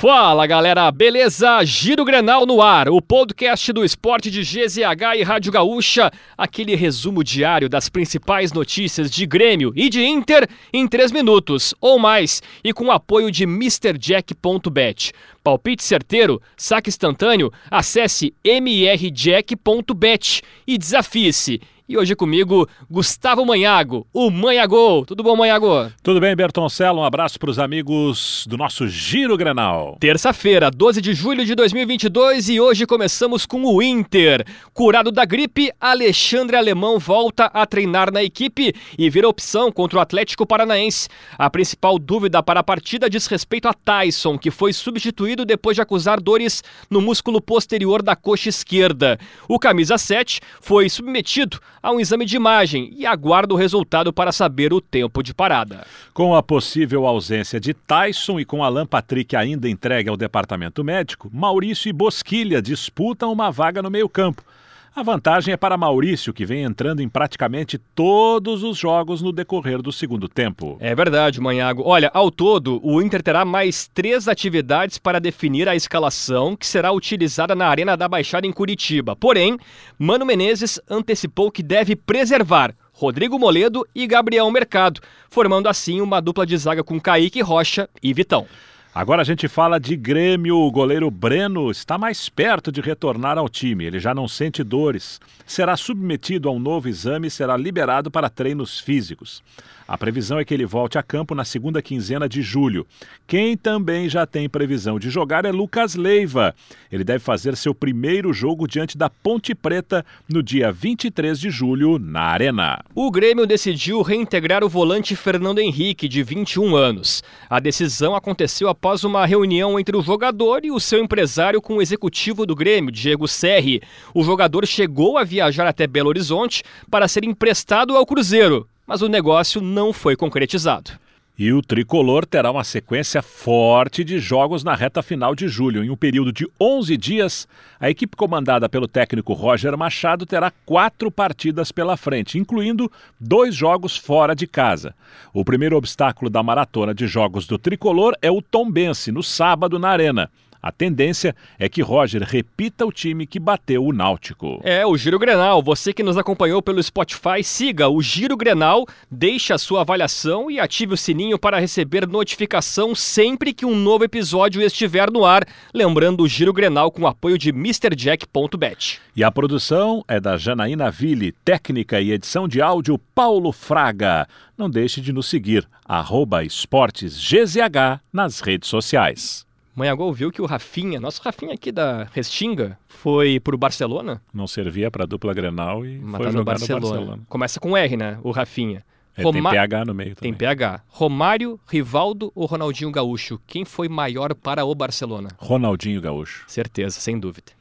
Fala galera, beleza? Giro Grenal no ar, o podcast do esporte de GZH e Rádio Gaúcha, aquele resumo diário das principais notícias de Grêmio e de Inter em 3 minutos ou mais e com apoio de MrJack.bet. Palpite certeiro, saque instantâneo, acesse mrjack.bet e desafie-se. E hoje comigo, Gustavo Manhago, o Manhagol. Tudo bom, Manhago? Tudo bem, Bertoncello. Um abraço para os amigos do nosso Giro Grenal. Terça-feira, 12 de julho de 2022 e hoje começamos com o Inter. Curado da gripe, Alexandre Alemão volta a treinar na equipe e vira opção contra o Atlético Paranaense. A principal dúvida para a partida diz respeito a Tyson, que foi substituído depois de acusar dores no músculo posterior da coxa esquerda. O camisa 7 foi submetido a um exame de imagem e aguarda o resultado para saber o tempo de parada. Com a possível ausência de Tyson e com Alan Patrick ainda entregue ao departamento médico, Maurício e Bosquilha disputam uma vaga no meio-campo. A vantagem é para Maurício, que vem entrando em praticamente todos os jogos no decorrer do segundo tempo. É verdade, Manhago. Olha, ao todo, o Inter terá mais três atividades para definir a escalação que será utilizada na Arena da Baixada em Curitiba. Porém, Mano Menezes antecipou que deve preservar Rodrigo Moledo e Gabriel Mercado, formando assim uma dupla de zaga com Kaique Rocha e Vitão. Agora a gente fala de Grêmio. O goleiro Breno está mais perto de retornar ao time. Ele já não sente dores. Será submetido a um novo exame e será liberado para treinos físicos. A previsão é que ele volte a campo na segunda quinzena de julho. Quem também já tem previsão de jogar é Lucas Leiva. Ele deve fazer seu primeiro jogo diante da Ponte Preta no dia 23 de julho, na Arena. O Grêmio decidiu reintegrar o volante Fernando Henrique, de 21 anos. A decisão aconteceu após uma reunião entre o jogador e o seu empresário com o executivo do Grêmio, Diego Serri. O jogador chegou a viajar até Belo Horizonte para ser emprestado ao Cruzeiro mas o negócio não foi concretizado. E o tricolor terá uma sequência forte de jogos na reta final de julho. Em um período de 11 dias, a equipe comandada pelo técnico Roger Machado terá quatro partidas pela frente, incluindo dois jogos fora de casa. O primeiro obstáculo da maratona de jogos do tricolor é o Tombense, no sábado na Arena. A tendência é que Roger repita o time que bateu o Náutico. É, o Giro Grenal. Você que nos acompanhou pelo Spotify, siga o Giro Grenal, deixe a sua avaliação e ative o sininho para receber notificação sempre que um novo episódio estiver no ar. Lembrando o Giro Grenal com apoio de MrJack.bet. E a produção é da Janaína Ville, técnica e edição de áudio Paulo Fraga. Não deixe de nos seguir, arroba esportesgzh nas redes sociais. Manhagol viu que o Rafinha, nosso Rafinha aqui da Restinga, foi pro Barcelona. Não servia para dupla Grenal e Mas foi tá no Barcelona. no Barcelona. Começa com R, né? O Rafinha. É, Roma... Tem PH no meio também. Tem PH. Romário, Rivaldo ou Ronaldinho Gaúcho? Quem foi maior para o Barcelona? Ronaldinho Gaúcho. Certeza, sem dúvida.